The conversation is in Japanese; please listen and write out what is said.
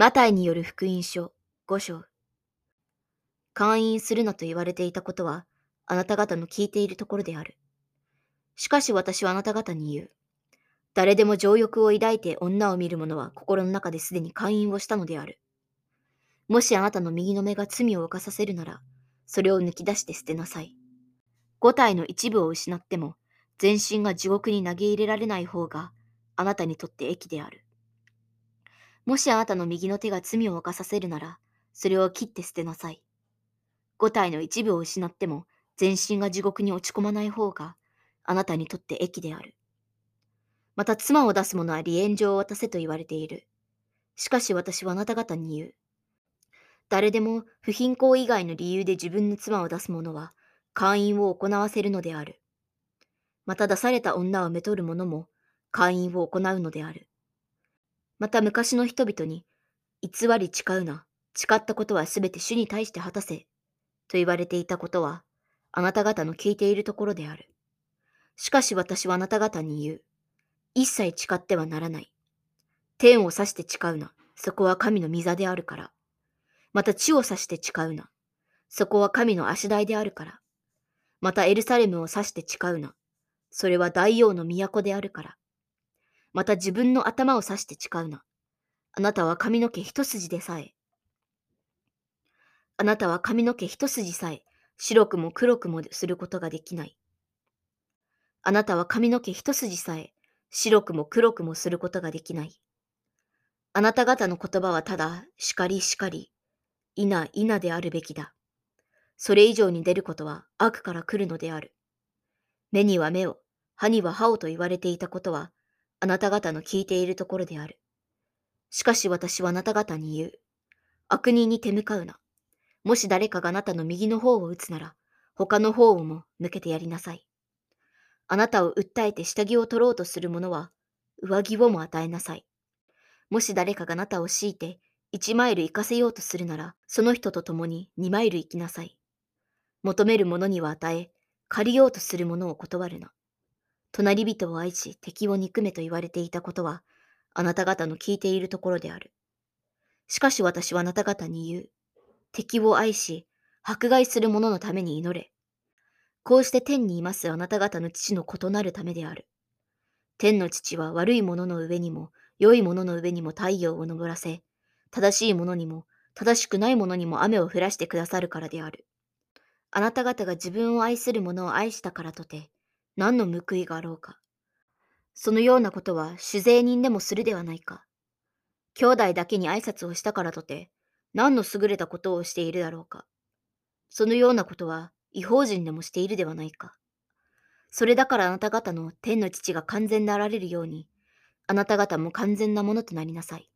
マタイによる福音書5章。勧誘するなと言われていたことは、あなた方の聞いているところである。しかし私はあなた方に言う。誰でも情欲を抱いて女を見る者は心の中ですでに勧誘をしたのである。もしあなたの右の目が罪を犯させるなら、それを抜き出して捨てなさい。五体の一部を失っても、全身が地獄に投げ入れられない方が、あなたにとって益である。もしあなたの右の手が罪を犯させるなら、それを切って捨てなさい。五体の一部を失っても、全身が地獄に落ち込まない方が、あなたにとって益である。また妻を出す者は離縁状を渡せと言われている。しかし私はあなた方に言う。誰でも不貧困以外の理由で自分の妻を出す者は会員を行わせるのである。また出された女をめとる者も会員を行うのである。また昔の人々に偽り誓うな、誓ったことはすべて主に対して果たせ、と言われていたことはあなた方の聞いているところである。しかし私はあなた方に言う。一切誓ってはならない。天を指して誓うな。そこは神の御座であるから。また地を指して誓うな。そこは神の足台であるから。またエルサレムを指して誓うな。それは大王の都であるから。また自分の頭を指して誓うな。あなたは髪の毛一筋でさえ。あなたは髪の毛一筋さえ白くも黒くもすることができない。あなたは髪の毛一筋さえ白くも黒くもすることができない。あなた方の言葉はただ、叱り叱り、いないなであるべきだ。それ以上に出ることは悪から来るのである。目には目を、歯には歯をと言われていたことは、あなた方の聞いているところである。しかし私はあなた方に言う。悪人に手向かうな。もし誰かがあなたの右の方を打つなら、他の方をも向けてやりなさい。あなたを訴えて下着を取ろうとする者は、上着をも与えなさい。もし誰かがあなたを強いて、一マイル行かせようとするなら、その人と共に二マイル行きなさい。求める者には与え、借りようとする者を断るな。隣人を愛し敵を憎めと言われていたことは、あなた方の聞いているところである。しかし私はあなた方に言う。敵を愛し、迫害する者のために祈れ。こうして天にいますあなた方の父の異なるためである。天の父は悪い者の上にも、良い者の上にも太陽を昇らせ、正しい者にも、正しくない者にも雨を降らしてくださるからである。あなた方が自分を愛する者を愛したからとて、何の報いがあろうか。そのようなことは酒税人でもするではないか。兄弟だけに挨拶をしたからとて、何の優れたことをしているだろうか。そのようなことは違法人でもしているではないか。それだからあなた方の天の父が完全であられるように、あなた方も完全なものとなりなさい。